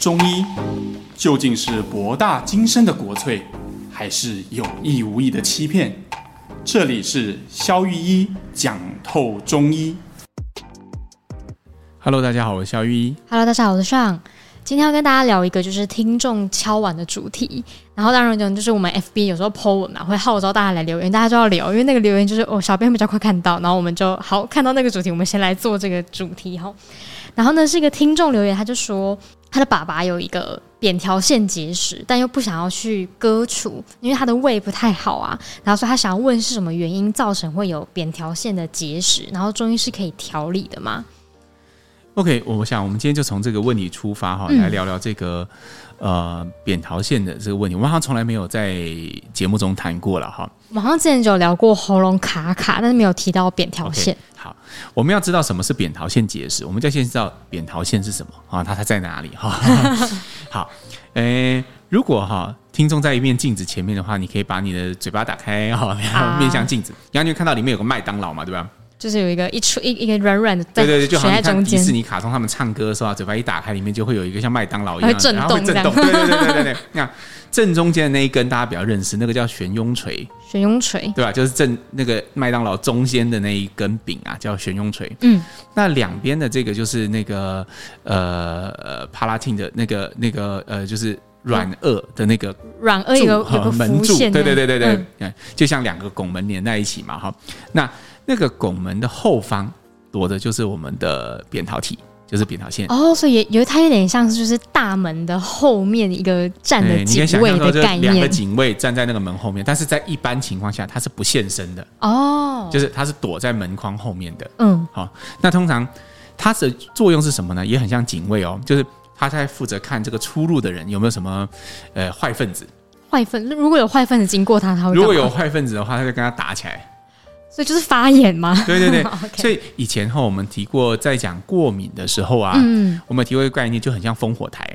中医究竟是博大精深的国粹，还是有意无意的欺骗？这里是肖玉一讲透中医。Hello，大家好，我是肖玉一。Hello，大家好，我是尚。今天要跟大家聊一个就是听众敲碗的主题，然后当然讲就是我们 FB 有时候 po 文嘛，会号召大家来留言，大家就要聊，因为那个留言就是哦，小编比较快看到，然后我们就好看到那个主题，我们先来做这个主题哈。然后呢，是一个听众留言，他就说他的爸爸有一个扁条腺结石，但又不想要去割除，因为他的胃不太好啊。然后说他想要问是什么原因造成会有扁条腺的结石，然后中医是可以调理的吗？OK，我想我们今天就从这个问题出发哈，来聊聊这个、嗯、呃扁桃腺的这个问题。我们好像从来没有在节目中谈过了哈。我们好像之前就有聊过喉咙卡卡，但是没有提到扁桃腺。Okay, 好，我们要知道什么是扁桃腺结石，我们就先知道扁桃腺是什么啊？它它在哪里哈？好，诶、欸，如果哈听众在一面镜子前面的话，你可以把你的嘴巴打开哈，然后面向镜子，然后你会看到里面有个麦当劳嘛，对吧？就是有一个一出一一个软软的，对对对，就好像看迪士尼卡通他们唱歌的时候，嘴巴一打开，里面就会有一个像麦当劳一样，会震动，会震动。对对对对对对，那正中间的那一根大家比较认识，那个叫悬雍垂。悬雍垂，对吧？就是正那个麦当劳中间的那一根柄啊，叫悬雍垂。嗯，那两边的这个就是那个呃呃帕拉汀的那个那个呃，就是软腭的那个软腭有个有个门柱，对对对对对，嗯，就像两个拱门连在一起嘛，哈，那。那个拱门的后方躲的就是我们的扁桃体，就是扁桃腺。哦，所以有它有点像是就是大门的后面一个站的警卫的概念。两个警卫站在那个门后面，但是在一般情况下它是不现身的。哦，就是它是躲在门框后面的。嗯，好，那通常它的作用是什么呢？也很像警卫哦，就是他在负责看这个出入的人有没有什么呃坏分子。坏分，如果有坏分子经过他，他会。如果有坏分子的话，他就跟他打起来。所以就是发炎吗？对对对。所以以前哈，我们提过，在讲过敏的时候啊，嗯，我们提过一个概念，就很像烽火台。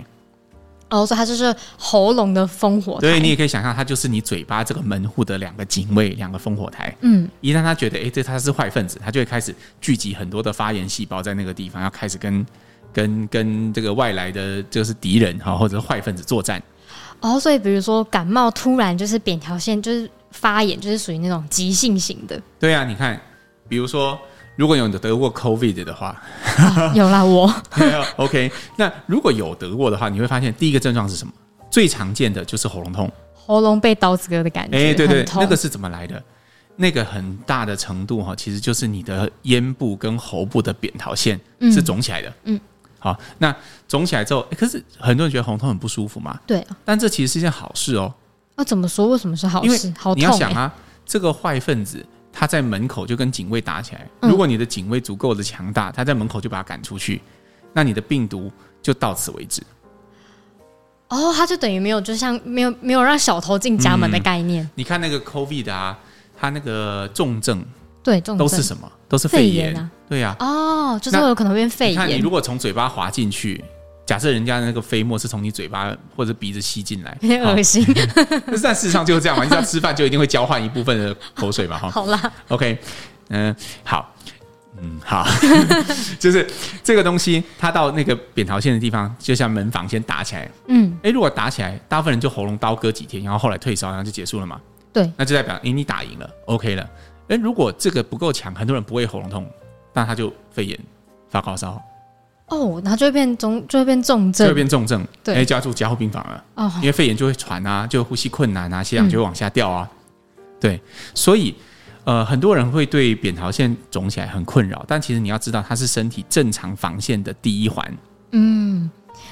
哦，所以它就是喉咙的烽火台。对，你也可以想象，它就是你嘴巴这个门户的两个警卫，两个烽火台。嗯，一旦他觉得，哎，这他是坏分子，他就会开始聚集很多的发炎细胞在那个地方，要开始跟跟跟这个外来的就是敌人哈，或者是坏分子作战。哦，所以比如说感冒突然就是扁桃腺就是。发炎就是属于那种急性型的。对啊，你看，比如说，如果有得过 COVID 的话，啊、有啦，我。OK，那如果有得过的话，你会发现第一个症状是什么？最常见的就是喉咙痛，喉咙被刀子割的感觉。哎、欸，对对，对，那个是怎么来的？那个很大的程度哈，其实就是你的咽部跟喉部的扁桃腺是肿起来的。嗯。好，那肿起来之后，欸、可是很多人觉得喉咙痛很不舒服嘛？对。但这其实是一件好事哦。那、啊、怎么说？为什么是好事？因为好你要想啊，这个坏分子他在门口就跟警卫打起来。嗯、如果你的警卫足够的强大，他在门口就把他赶出去，那你的病毒就到此为止。哦，他就等于没有，就像没有没有让小偷进家门的概念。嗯、你看那个 COVID 啊，他那个重症对重症都是什么？都是肺炎，肺炎啊。对呀、啊。哦，就是会有可能变肺炎。你看，你如果从嘴巴滑进去。假设人家那个飞沫是从你嘴巴或者鼻子吸进来，很恶心。但 事实上就是这样嘛，你只要吃饭就一定会交换一部分的口水嘛，哈。好啦，OK，嗯、呃，好，嗯，好，就是这个东西，它到那个扁桃腺的地方，就像门房先打起来，嗯，哎、欸，如果打起来，大部分人就喉咙刀割几天，然后后来退烧，然后就结束了嘛。对，那就代表哎、欸，你打赢了，OK 了。哎、欸，如果这个不够强，很多人不会喉咙痛，那他就肺炎、发高烧。哦，然后就会变重，就会变重症，就会变重症，对，加住加护病房了。哦，因为肺炎就会喘啊，就会呼吸困难啊，血氧就会往下掉啊。嗯、对，所以呃，很多人会对扁桃腺肿起来很困扰，但其实你要知道，它是身体正常防线的第一环。嗯。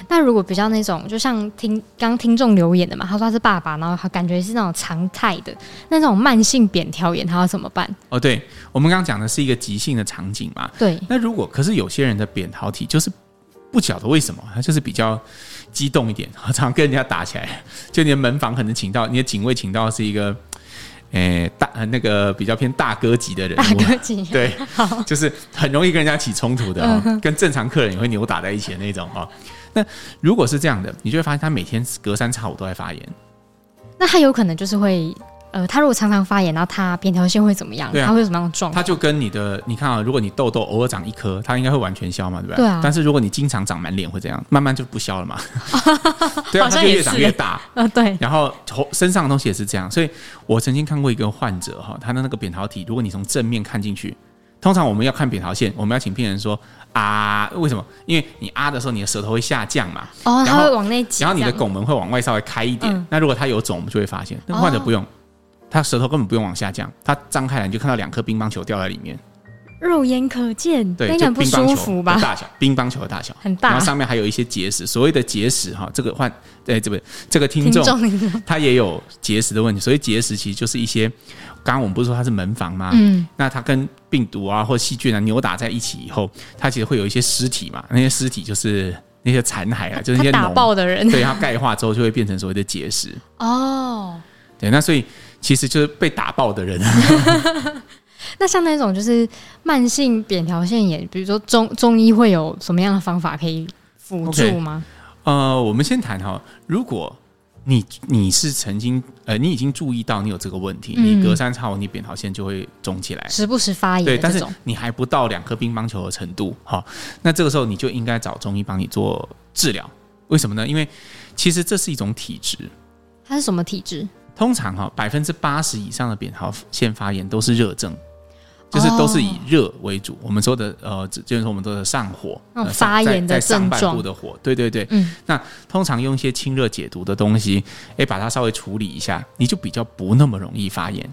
那如果比较那种，就像听刚听众留言的嘛，他说他是爸爸，然后他感觉是那种常态的，那种慢性扁桃炎，他要怎么办？哦，对，我们刚刚讲的是一个急性的场景嘛。对。那如果可是有些人的扁桃体就是不晓得为什么，他就是比较激动一点，常常跟人家打起来，就你的门房可能请到你的警卫请到是一个，诶、欸、大那个比较偏大哥级的人，大哥级，对，就是很容易跟人家起冲突的，嗯，跟正常客人也会扭打在一起的那种哈。那如果是这样的，你就会发现他每天隔三差五都在发炎。那他有可能就是会呃，他如果常常发炎，然后他扁桃腺会怎么样？他会有什么样的状况？他就跟你的，你看啊，如果你痘痘偶尔长一颗，它应该会完全消嘛，对不对？对啊。但是如果你经常长满脸，会怎样？慢慢就不消了嘛。对啊，它就越长越大。呃，对。然后头身上的东西也是这样，所以我曾经看过一个患者哈，他的那个扁桃体，如果你从正面看进去，通常我们要看扁桃腺，我们要请病人说啊，为什么？因为你啊的时候，你的舌头会下降嘛。哦，它会往内挤。然后你的拱门会往外稍微开一点。嗯、那如果他有肿，我们就会发现。那个患者不用。哦他舌头根本不用往下降，他张开来你就看到两颗乒乓球掉在里面，肉眼可见，对，就乒乓球的大小，乒乓球的大小很大，然后上面还有一些结石。所谓的结石哈，这个患，对，这不这个听众他也有结石的问题。所以结石其实就是一些，刚刚我们不是说它是门房吗？嗯，那它跟病毒啊或细菌啊扭打在一起以后，它其实会有一些尸体嘛，那些尸体就是那些残骸啊，就是那些打爆的人，对，它钙化之后就会变成所谓的结石。哦，对，那所以。其实就是被打爆的人。那像那种就是慢性扁桃腺炎，比如说中中医会有什么样的方法可以辅助吗？Okay. 呃，我们先谈哈，如果你你是曾经呃，你已经注意到你有这个问题，嗯、你隔三差五你扁桃腺就会肿起来，时不时发炎。对，但是你还不到两颗乒乓球的程度，哈，那这个时候你就应该找中医帮你做治疗。为什么呢？因为其实这是一种体质。它是什么体质？通常哈，百分之八十以上的扁桃腺发炎都是热症，就是都是以热为主。我们说的呃，就是说我们说的上火，发炎的症状，在上半部的火，对对对。嗯，那通常用一些清热解毒的东西，哎，把它稍微处理一下，你就比较不那么容易发炎。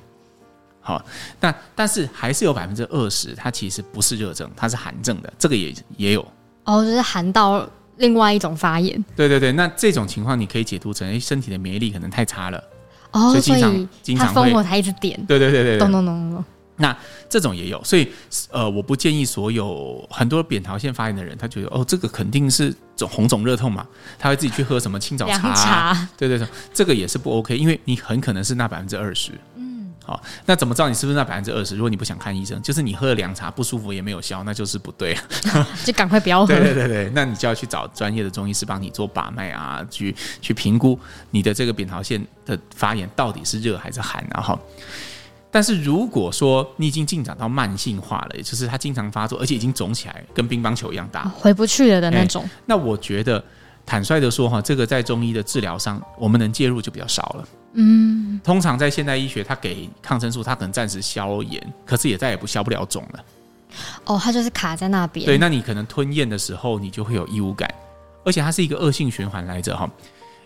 好，那但是还是有百分之二十，它其实不是热症，它是寒症的，这个也也有。哦，就是寒到另外一种发炎。对对对，那这种情况你可以解读成，哎，身体的免疫力可能太差了。哦，所以他烽火它一直点，对对对对，咚咚咚咚。那这种也有，所以呃，我不建议所有很多扁桃腺发炎的人，他觉得哦，这个肯定是肿红肿热痛嘛，他会自己去喝什么清早茶，啊，茶对对对，这个也是不 OK，因为你很可能是那百分之二十。嗯好，那怎么知道你是不是那百分之二十？如果你不想看医生，就是你喝了凉茶不舒服也没有消，那就是不对，就赶快不要喝。对对对对，那你就要去找专业的中医师帮你做把脉啊，去去评估你的这个扁桃腺的发炎到底是热还是寒啊。哈，但是如果说你已经进展到慢性化了，也就是它经常发作，而且已经肿起来，跟乒乓球一样大，回不去了的那种，那我觉得坦率的说哈，这个在中医的治疗上，我们能介入就比较少了。嗯，通常在现代医学，它给抗生素，它可能暂时消炎，可是也再也不消不了肿了。哦，它就是卡在那边。对，那你可能吞咽的时候，你就会有异物感，而且它是一个恶性循环来着哈。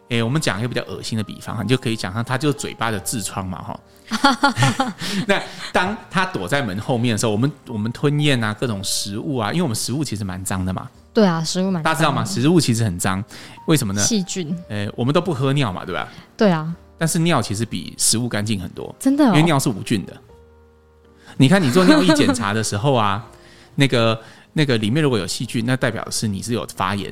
诶，我们讲一个比较恶心的比方，你就可以讲上它就是嘴巴的痔疮嘛哈。那当它躲在门后面的时候，我们我们吞咽啊，各种食物啊，因为我们食物其实蛮脏的嘛。对啊，食物蛮。大家知道吗？食物其实很脏，为什么呢？细菌。诶，我们都不喝尿嘛，对吧？对啊。但是尿其实比食物干净很多，真的，哦，因为尿是无菌的。你看，你做尿液检查的时候啊，那个那个里面如果有细菌，那代表的是你是有发炎，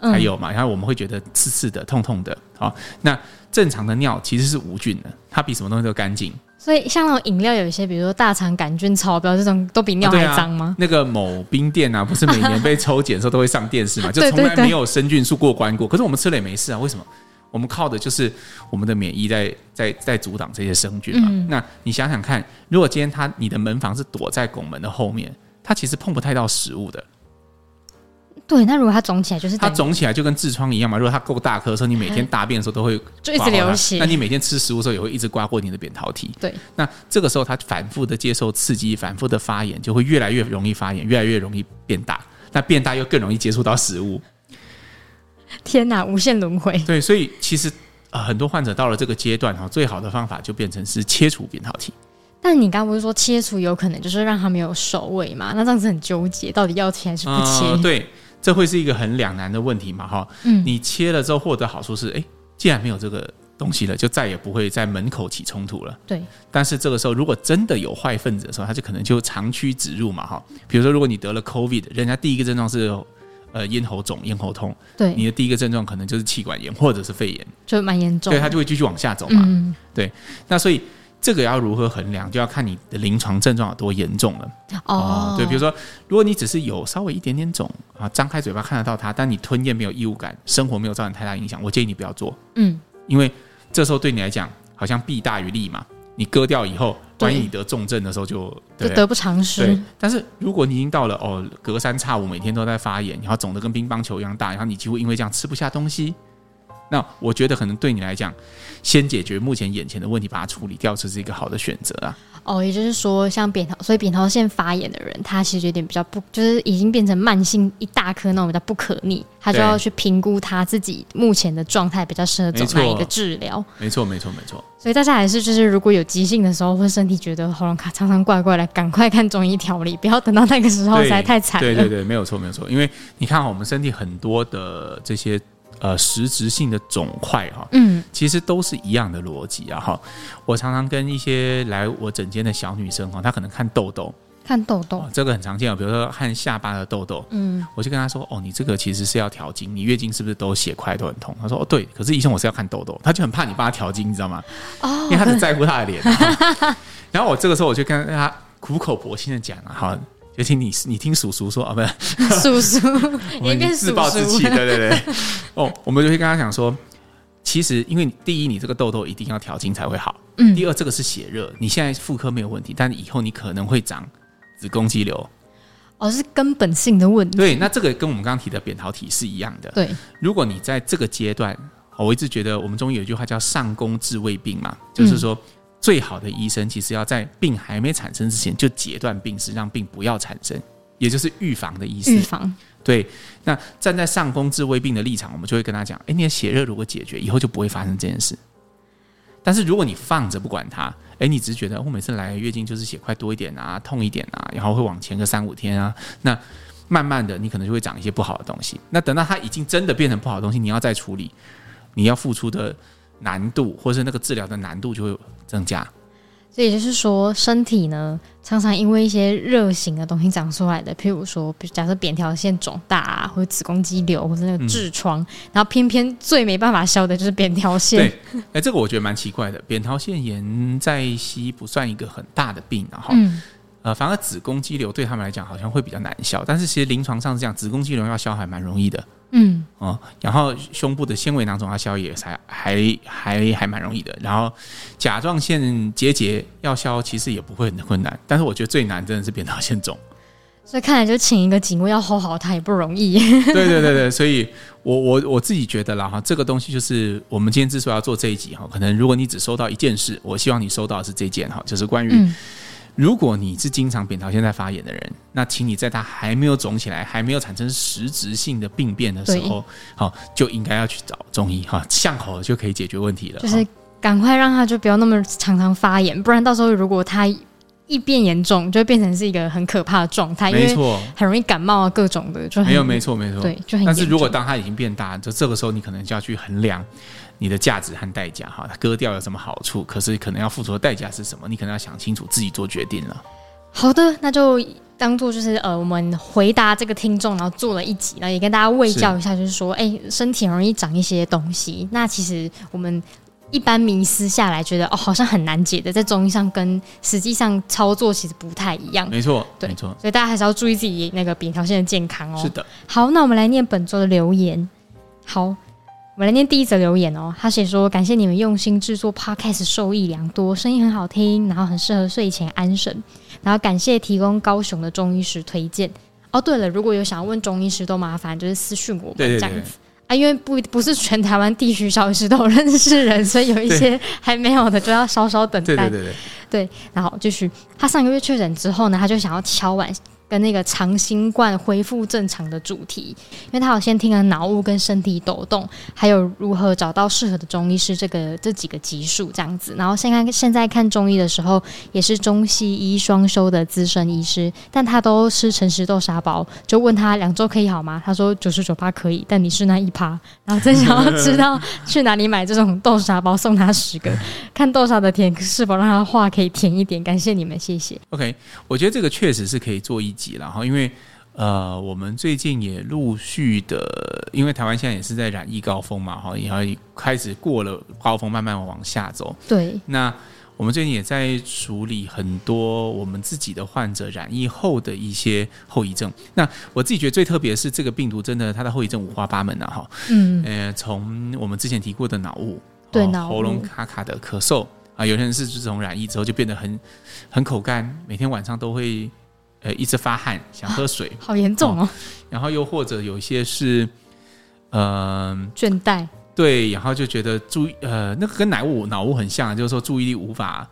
嗯、还有嘛，然后我们会觉得刺刺的、痛痛的。好，那正常的尿其实是无菌的，它比什么东西都干净。所以像那种饮料，有一些比如说大肠杆菌超标这种，都比尿还脏吗？啊啊？那个某冰店啊，不是每年被抽检的时候都会上电视嘛？就从来没有生菌数过关过。可是我们吃了也没事啊，为什么？我们靠的就是我们的免疫在在在阻挡这些生菌嘛。嗯、那你想想看，如果今天它你的门房是躲在拱门的后面，它其实碰不太到食物的。对，那如果它肿起来，就是它肿起来就跟痔疮一样嘛。如果它够大颗的时候，你每天大便的时候都会就一直流血。那你每天吃食物的时候也会一直刮过你的扁桃体。对，那这个时候它反复的接受刺激，反复的发炎，就会越来越容易发炎，越来越容易变大。那变大又更容易接触到食物。天哪，无限轮回。对，所以其实呃，很多患者到了这个阶段哈，最好的方法就变成是切除扁桃体。但你刚刚不是说切除有可能就是让他没有首尾嘛？那这样子很纠结，到底要切还是不切？呃、对，这会是一个很两难的问题嘛？哈，嗯，你切了之后获得好处是，哎，既然没有这个东西了，就再也不会在门口起冲突了。对。但是这个时候，如果真的有坏分子的时候，他就可能就长驱直入嘛？哈，比如说，如果你得了 COVID，人家第一个症状是。呃，咽喉肿、咽喉痛，对，你的第一个症状可能就是气管炎或者是肺炎，就蛮严重。对，他就会继续往下走嘛。嗯、对，那所以这个要如何衡量，就要看你的临床症状有多严重了。哦，哦，对，比如说，如果你只是有稍微一点点肿啊，张开嘴巴看得到它，但你吞咽没有异物感，生活没有造成太大影响，我建议你不要做。嗯，因为这时候对你来讲好像弊大于利嘛。你割掉以后，万一你得重症的时候就就得不偿失。对，但是如果你已经到了哦，隔三差五每天都在发炎，然后肿得跟乒乓球一样大，然后你几乎因为这样吃不下东西，那我觉得可能对你来讲，先解决目前眼前的问题，把它处理掉，这是一个好的选择啊。哦，也就是说，像扁桃，所以扁桃腺发炎的人，他其实有点比较不，就是已经变成慢性一大颗那种比较不可逆，他就要去评估他自己目前的状态，比较适合走哪一个治疗。没错，没错，没错。所以大家还是就是，如果有急性的时候，或身体觉得喉咙卡常常怪怪的，赶快看中医调理，不要等到那个时候实在太惨了。对对对，没有错没有错，因为你看，我们身体很多的这些。呃，实质性的肿块哈，嗯，其实都是一样的逻辑啊哈。我常常跟一些来我诊间的小女生哈，她可能看痘痘，看痘痘，这个很常见啊。比如说看下巴的痘痘，嗯，我就跟她说，哦，你这个其实是要调经，你月经是不是都血块都很痛？她说，哦，对，可是医生我是要看痘痘，她就很怕你帮她调经，你知道吗？哦，因为她只在乎她的脸。然后我这个时候我就跟她苦口婆心的讲啊，哈。就听你，你听叔叔说啊，不是 叔叔，我们自暴自弃，对对对。哦，我们就会跟他讲说，其实因为第一，你这个痘痘一定要调经才会好。嗯。第二，这个是血热，你现在妇科没有问题，但以后你可能会长子宫肌瘤。哦，是根本性的问题。对，那这个跟我们刚刚提的扁桃体是一样的。对。如果你在这个阶段，我一直觉得我们中医有一句话叫“上工治未病”嘛，就是说。嗯最好的医生其实要在病还没产生之前就截断病史，让病不要产生，也就是预防的意思。预防。对。那站在上工治未病的立场，我们就会跟他讲：哎，你的血热如果解决，以后就不会发生这件事。但是如果你放着不管它，哎，你只是觉得我每次来月经就是血块多一点啊，痛一点啊，然后会往前个三五天啊，那慢慢的你可能就会长一些不好的东西。那等到它已经真的变成不好的东西，你要再处理，你要付出的。难度，或是那个治疗的难度就会增加。所以也就是说，身体呢常常因为一些热型的东西长出来的，譬如说，假设扁桃腺肿大啊，或者子宫肌瘤，或者那个痔疮，嗯、然后偏偏最没办法消的就是扁桃腺。对，哎、欸，这个我觉得蛮奇怪的。扁桃腺炎在西医不算一个很大的病，啊，哈，嗯、呃，反而子宫肌瘤对他们来讲好像会比较难消。但是其实临床上是这样，子宫肌瘤要消还蛮容易的。嗯哦，然后胸部的纤维囊肿要消也才还还还蛮容易的，然后甲状腺结节要消其实也不会很困难，但是我觉得最难真的是扁桃腺肿，所以看来就请一个警卫要 hold 好它也不容易。对对对对，所以我我我自己觉得啦哈，这个东西就是我们今天之所以要做这一集哈，可能如果你只收到一件事，我希望你收到的是这件哈，就是关于。嗯如果你是经常扁桃腺在发炎的人，那请你在它还没有肿起来、还没有产生实质性的病变的时候，好就应该要去找中医哈，向好就可以解决问题了。就是赶快让它就不要那么常常发炎，不然到时候如果它一变严重，就会变成是一个很可怕的状态。没错，很容易感冒啊，各种的就没有没错没错。对，就很。但是如果当它已经变大，就这个时候你可能就要去衡量。你的价值和代价，哈，割掉有什么好处？可是可能要付出的代价是什么？你可能要想清楚，自己做决定了。好的，那就当做就是呃，我们回答这个听众，然后做了一集，然后也跟大家喂教一下，就是说，哎，身体很容易长一些东西。那其实我们一般迷思下来，觉得哦，好像很难解的，在中医上跟实际上操作其实不太一样。没错，对，没错。所以大家还是要注意自己那个扁桃腺的健康哦。是的。好，那我们来念本周的留言。好。我们来念第一则留言哦，他写说：“感谢你们用心制作 Podcast，受益良多，声音很好听，然后很适合睡前安神。然后感谢提供高雄的中医师推荐。哦，对了，如果有想要问中医师，都麻烦就是私讯我们这样子啊，因为不不是全台湾地区小医师都有认识人，所以有一些还没有的就要稍稍等待。对对对对，对，然后继续，他上个月确诊之后呢，他就想要敲碗。”跟那个长新冠恢复正常的主题，因为他有先听了脑雾跟身体抖动，还有如何找到适合的中医师这个这几个集数这样子。然后现在现在看中医的时候，也是中西医双修的资深医师，但他都吃诚实豆沙包，就问他两周可以好吗？他说九十九趴可以，但你是那一趴。然后真想要知道去哪里买这种豆沙包，送他十个，看豆沙的甜是否让他话可以甜一点。感谢你们，谢谢。OK，我觉得这个确实是可以做一。然后，因为呃，我们最近也陆续的，因为台湾现在也是在染疫高峰嘛，哈，也开始过了高峰，慢慢往下走。对。那我们最近也在处理很多我们自己的患者染疫后的一些后遗症。那我自己觉得最特别的是，这个病毒真的它的后遗症五花八门啊，哈。嗯。呃，从我们之前提过的脑雾，对，脑，喉咙卡卡的咳嗽。啊，有些人是自从染疫之后就变得很很口干，每天晚上都会呃一直发汗，想喝水，啊、好严重哦，哦。然后又或者有一些是呃倦怠，对，然后就觉得注意呃那个跟脑雾脑雾很像，就是说注意力无法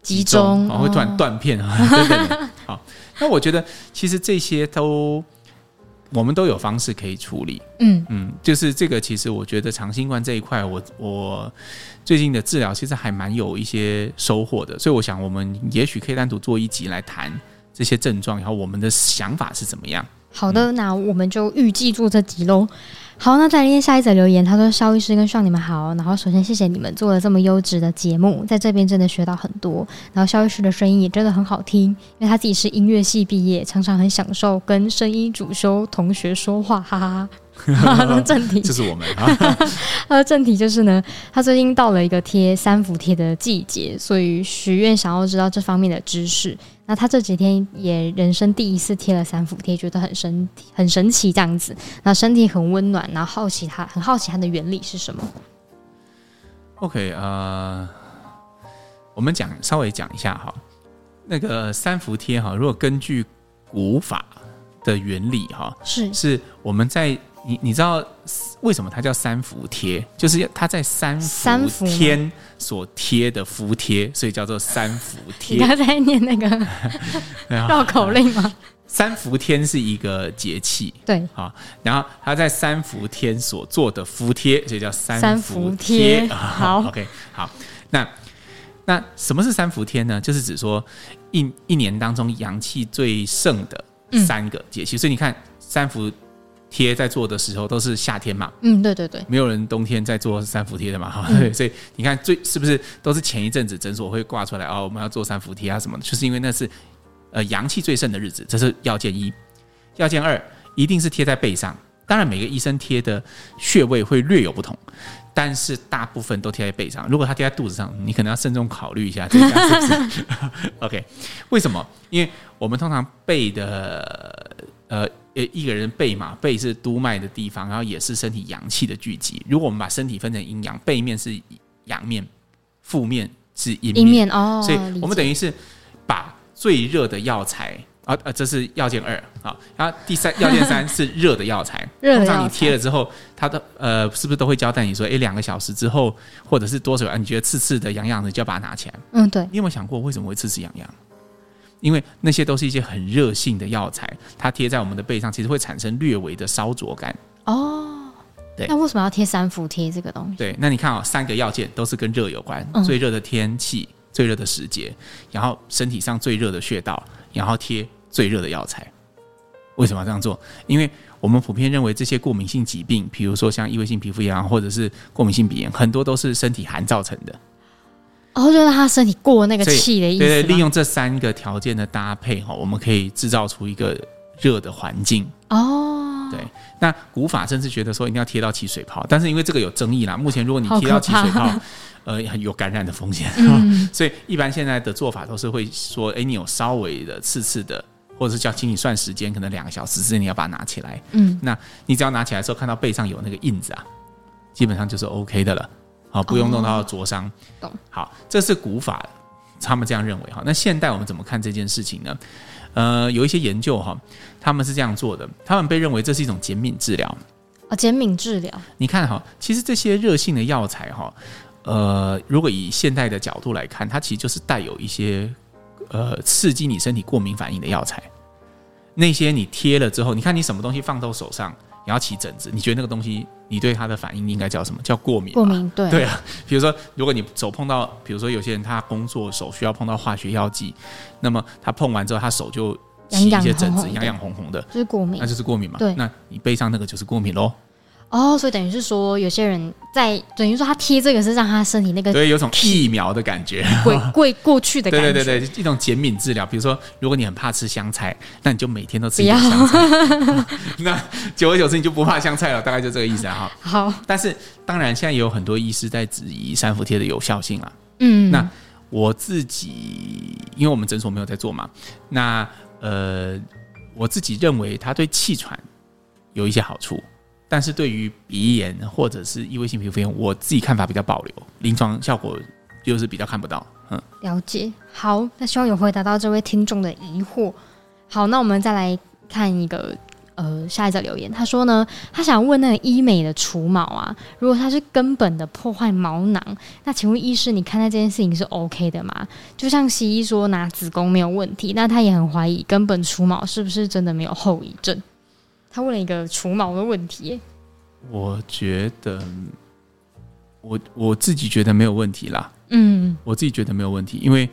集中，然后会突然断片啊 等等。好，那我觉得其实这些都。我们都有方式可以处理，嗯嗯，就是这个。其实我觉得长新冠这一块，我我最近的治疗其实还蛮有一些收获的，所以我想我们也许可以单独做一集来谈这些症状，然后我们的想法是怎么样。好的，那我们就预计做这集喽。好，那再来念下一则留言。他说：“肖医师跟 Sean 你们好。然后首先谢谢你们做了这么优质的节目，在这边真的学到很多。然后肖医师的声音也真的很好听，因为他自己是音乐系毕业，常常很享受跟声音主修同学说话，哈哈哈。”那 正题就是我们。他的 正题就是呢，他最近到了一个贴三伏贴的季节，所以许愿想要知道这方面的知识。那他这几天也人生第一次贴了三伏贴，觉得很神很神奇这样子。那身体很温暖，然后好奇他很好奇它的原理是什么？OK，呃，我们讲稍微讲一下哈，那个三伏贴哈，如果根据古法的原理哈，是是我们在。你你知道为什么它叫三伏贴？就是它在三伏天所贴的伏贴，所以叫做三伏贴。你刚才念那个 绕口令吗？三伏天是一个节气，对，好，然后他在三伏天所做的伏贴，所以叫三伏贴。好，OK，好，那那什么是三伏天呢？就是指说一一年当中阳气最盛的三个节气，嗯，所以你看三伏。贴在做的时候都是夏天嘛，嗯，对对对，没有人冬天在做三伏贴的嘛，哈、嗯，对，所以你看最是不是都是前一阵子诊所会挂出来哦，我们要做三伏贴啊什么的，就是因为那是呃阳气最盛的日子，这是要件一，要件二一定是贴在背上，当然每个医生贴的穴位会略有不同，但是大部分都贴在背上，如果他贴在肚子上，你可能要慎重考虑一下这样是不是？OK，为什么？因为我们通常背的呃。呃，一个人背嘛，背是督脉的地方，然后也是身体阳气的聚集。如果我们把身体分成阴阳，背面是阳面，负面是阴面，面哦。所以我们等于是把最热的药材啊啊，这是要件二啊。然后第三要件三是 热的药材。通常你贴了之后，它的呃，是不是都会交代你说，哎，两个小时之后，或者是多久啊？你觉得刺刺的、痒痒的，就要把它拿起来。嗯，对。你有没有想过为什么会刺刺痒痒？因为那些都是一些很热性的药材，它贴在我们的背上，其实会产生略微的烧灼感。哦，对，那为什么要贴三伏贴这个东西？对，那你看啊、哦，三个要件都是跟热有关，嗯、最热的天气、最热的时节，然后身体上最热的穴道，然后贴最热的药材。为什么要这样做？因为我们普遍认为这些过敏性疾病，比如说像异位性皮肤炎或者是过敏性鼻炎，很多都是身体寒造成的。哦，就让他身体过那个气的意思。对对，利用这三个条件的搭配哈，我们可以制造出一个热的环境。哦，对。那古法甚至觉得说一定要贴到起水泡，但是因为这个有争议啦。目前如果你贴到起水泡，呃，很有感染的风险。嗯。所以一般现在的做法都是会说，哎，你有稍微的刺刺的，或者是叫请你算时间，可能两个小时之内你要把它拿起来。嗯。那你只要拿起来的时候看到背上有那个印子啊，基本上就是 OK 的了。好，不用弄到灼伤。懂。好，这是古法，他们这样认为哈。那现代我们怎么看这件事情呢？呃，有一些研究哈，他们是这样做的，他们被认为这是一种减敏治疗。啊，减敏治疗。你看哈，其实这些热性的药材哈，呃，如果以现代的角度来看，它其实就是带有一些呃刺激你身体过敏反应的药材。那些你贴了之后，你看你什么东西放到手上。你要起疹子，你觉得那个东西，你对它的反应应该叫什么？叫过敏。过敏，对。对啊，比如说，如果你手碰到，比如说有些人他工作手需要碰到化学药剂，那么他碰完之后，他手就起一些疹子，痒痒红红的，就是过敏，那就是过敏嘛。对，那你背上那个就是过敏喽。哦，所以等于是说，有些人在等于说他贴这个是让他身体那个对有种疫苗的感觉，会过 过去的感觉。对对对对，一种减敏治疗。比如说，如果你很怕吃香菜，那你就每天都吃一点香菜。那久而久之，你就不怕香菜了。大概就这个意思啊。好，但是当然，现在也有很多医师在质疑三伏贴的有效性啊。嗯，那我自己，因为我们诊所没有在做嘛，那呃，我自己认为它对气喘有一些好处。但是对于鼻炎或者是异位性皮肤炎，我自己看法比较保留，临床效果就是比较看不到。嗯，了解。好，那希望有回答到这位听众的疑惑。好，那我们再来看一个。呃，下一则留言，他说呢，他想问那个医美的除毛啊，如果他是根本的破坏毛囊，那请问医师，你看待这件事情是 OK 的吗？就像西医说拿子宫没有问题，那他也很怀疑根本除毛是不是真的没有后遗症？他问了一个除毛的问题。我觉得，我我自己觉得没有问题啦。嗯，我自己觉得没有问题，因为。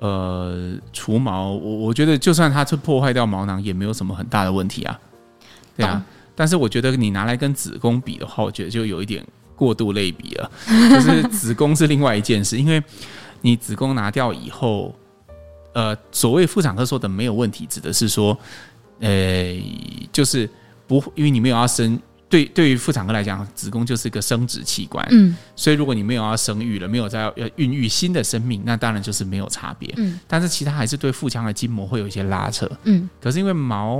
呃，除毛，我我觉得就算它是破坏掉毛囊，也没有什么很大的问题啊。对啊，但是我觉得你拿来跟子宫比的话，我觉得就有一点过度类比了。就是子宫是另外一件事，因为你子宫拿掉以后，呃，所谓妇产科说的没有问题，指的是说，呃，就是不，因为你没有要生。对，对于妇产科来讲，子宫就是一个生殖器官，嗯，所以如果你没有要生育了，没有再要孕育新的生命，那当然就是没有差别，嗯，但是其他还是对腹腔的筋膜会有一些拉扯，嗯，可是因为毛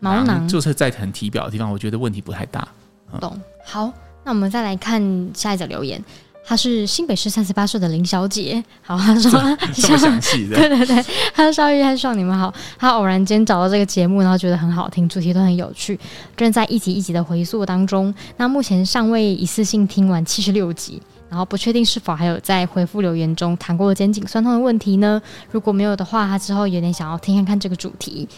毛囊就是在很体表的地方，我觉得问题不太大，嗯，懂。好，那我们再来看下一则留言。她是新北市三十八岁的林小姐。好，她说这么 详细的，对对对。她说：“邵玉和爽，你们好。”她偶然间找到这个节目，然后觉得很好听，主题都很有趣，正在一集一集的回溯当中。那目前尚未一次性听完七十六集，然后不确定是否还有在回复留言中谈过肩颈酸痛的问题呢？如果没有的话，她之后有点想要听看看这个主题。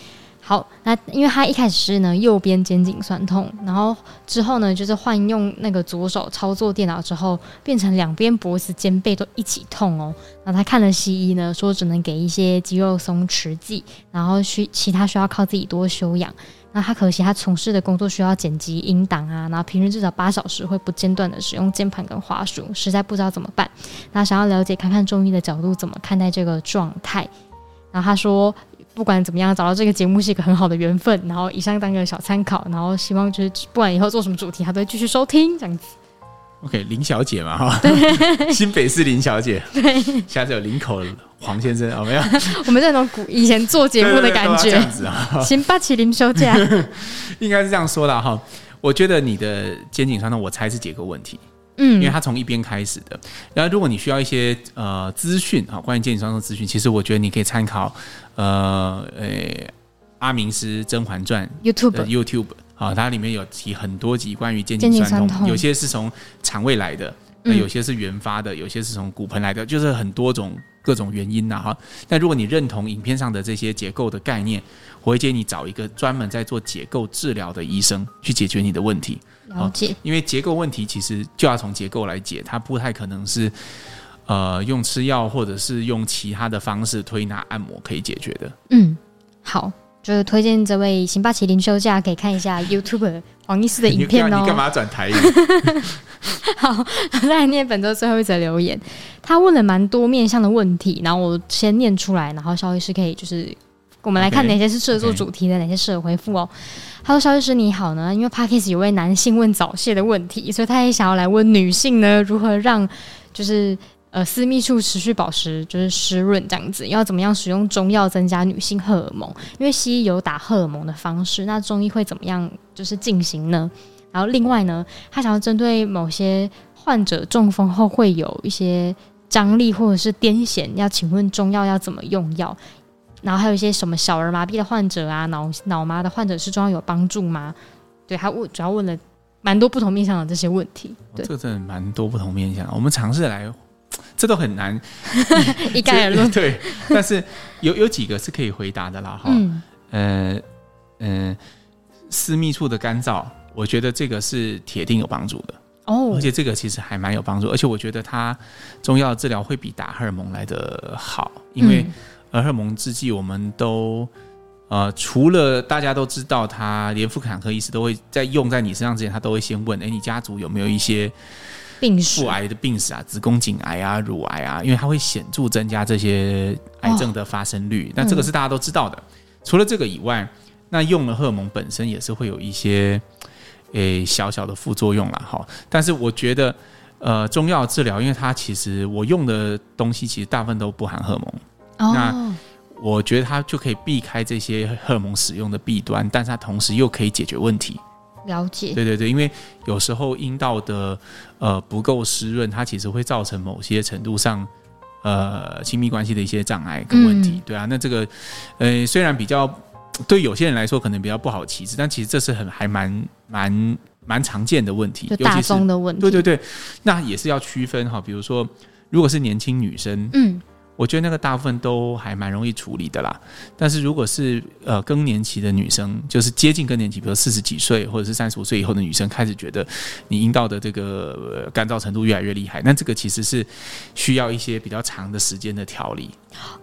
好，那因为他一开始是呢右边肩颈酸痛，然后之后呢就是换用那个左手操作电脑之后，变成两边脖子、肩背都一起痛哦。那他看了西医呢，说只能给一些肌肉松弛剂，然后需其他需要靠自己多休养。那他可惜他从事的工作需要剪辑音档啊，然后平均至少八小时会不间断的使用键盘跟滑鼠，实在不知道怎么办。那想要了解看看中医的角度怎么看待这个状态。然后他说。不管怎么样，找到这个节目是一个很好的缘分。然后以上当个小参考，然后希望就是不管以后做什么主题，他都会继续收听这样子。OK，林小姐嘛哈，对，新北市林小姐，对，下次有林口黄先生，有没有？我们这种古以前做节目的感觉，这样子啊，行吧，起林小姐，应该是这样说的哈。我觉得你的肩颈酸痛，我猜是结构问题。嗯，因为它从一边开始的。然后，如果你需要一些呃资讯啊，关于肩颈酸痛的资讯，其实我觉得你可以参考呃呃阿明师《甄嬛传》YouTube YouTube 啊，它里面有提很多集关于肩颈酸痛，有些是从肠胃来的，那、有些是原发的，有些是从骨盆来的，就是很多种各种原因呐哈。但如果你认同影片上的这些结构的概念，我会建议你找一个专门在做结构治疗的医生去解决你的问题。了解，因为结构问题其实就要从结构来解，它不太可能是呃用吃药或者是用其他的方式推拿按摩可以解决的。嗯，好，就是推荐这位行吧麒麟休假可以看一下 YouTube 黄医师的 影片哦。你干嘛转台语？好，再来念本周最后一则留言，他问了蛮多面向的问题，然后我先念出来，然后萧医师可以就是。我们来看哪些是适合做主题的.哪些适合回复哦。他说：“肖律师你好呢，因为 Podcast 有位男性问早泄的问题，所以他也想要来问女性呢，如何让就是呃私密处持续保持就是湿润这样子，要怎么样使用中药增加女性荷尔蒙？因为西医有打荷尔蒙的方式，那中医会怎么样就是进行呢？然后另外呢，他想要针对某些患者中风后会有一些张力或者是癫痫，要请问中药要怎么用药？”然后还有一些什么小儿麻痹的患者啊，脑脑麻的患者是中药有帮助吗？对，他问主要问了蛮多不同面向的这些问题。对，这个真的蛮多不同面向，我们尝试来，这都很难一概而论。对，但是有有几个是可以回答的啦。哈，嗯，呃，呃，私密处的干燥，我觉得这个是铁定有帮助的哦，而且这个其实还蛮有帮助，而且我觉得它中药治疗会比打荷尔蒙来的好，因为。荷尔蒙制剂，我们都呃，除了大家都知道，他连妇产科医师都会在用在你身上之前，他都会先问：哎，你家族有没有一些病史、癌的病史啊，子宫颈癌啊、乳癌啊？因为它会显著增加这些癌症的发生率。那、哦、这个是大家都知道的。嗯、除了这个以外，那用了荷尔蒙本身也是会有一些诶小小的副作用啦。哈。但是我觉得，呃，中药治疗，因为它其实我用的东西其实大部分都不含荷尔蒙。那我觉得它就可以避开这些荷尔蒙使用的弊端，但是它同时又可以解决问题。了解，对对对，因为有时候阴道的呃不够湿润，它其实会造成某些程度上呃亲密关系的一些障碍跟问题，嗯、对啊，那这个呃虽然比较对有些人来说可能比较不好启齿，但其实这是很还蛮蛮蛮常见的问题，就大宗的问题，对对对，那也是要区分哈，比如说如果是年轻女生，嗯。我觉得那个大部分都还蛮容易处理的啦，但是如果是呃更年期的女生，就是接近更年期，比如四十几岁或者是三十五岁以后的女生，开始觉得你阴道的这个干燥程度越来越厉害，那这个其实是需要一些比较长的时间的调理。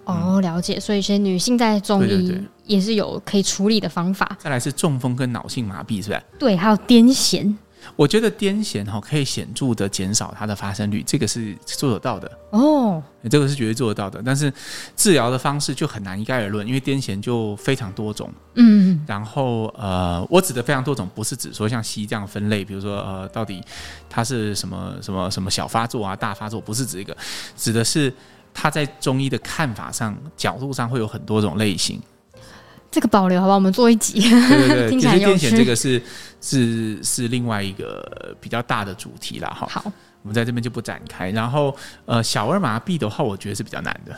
哦，了解。所以，其实女性在中医也是有可以处理的方法。再来是中风跟脑性麻痹，是吧？对，还有癫痫。我觉得癫痫哈可以显著的减少它的发生率，这个是做得到的哦，这个是绝对做得到的。但是治疗的方式就很难一概而论，因为癫痫就非常多种。嗯，然后呃，我指的非常多种，不是指说像西医这样分类，比如说呃，到底它是什么什么什么小发作啊、大发作，不是指一个，指的是它在中医的看法上、角度上会有很多种类型。这个保留好吧，我们做一集。对对对，其实癫痫这个是是是另外一个比较大的主题了。哈。好，我们在这边就不展开。然后呃，小儿麻痹的话，我觉得是比较难的。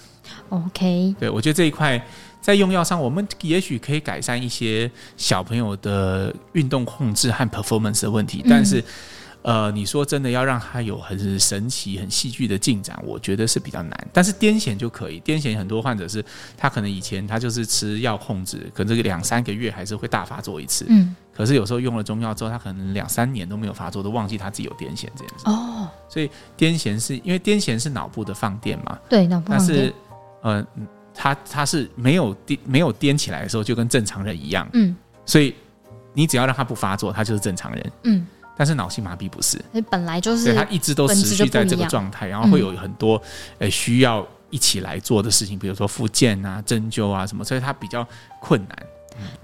OK，对我觉得这一块在用药上，我们也许可以改善一些小朋友的运动控制和 performance 的问题，嗯、但是。呃，你说真的要让他有很神奇、很戏剧的进展，我觉得是比较难。但是癫痫就可以，癫痫很多患者是他可能以前他就是吃药控制，可能这个两三个月还是会大发作一次。嗯。可是有时候用了中药之后，他可能两三年都没有发作，都忘记他自己有癫痫这样子。哦。所以癫痫是因为癫痫是脑部的放电嘛？对，脑部放电。但是，呃，他他是没有癫没有癫起来的时候，就跟正常人一样。嗯。所以你只要让他不发作，他就是正常人。嗯。但是脑性麻痹不是，本来就是，对，他一直都持续在这个状态，然后会有很多呃需要一起来做的事情，比如说复健啊、针灸啊什么，所以他比较困难。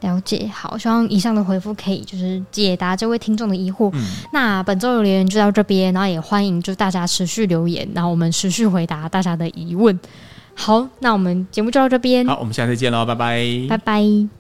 了解，好，希望以上的回复可以就是解答这位听众的疑惑。嗯、那本周的留言就到这边，然后也欢迎就大家持续留言，然后我们持续回答大家的疑问。好，那我们节目就到这边，好，我们下次见喽，拜拜，拜拜。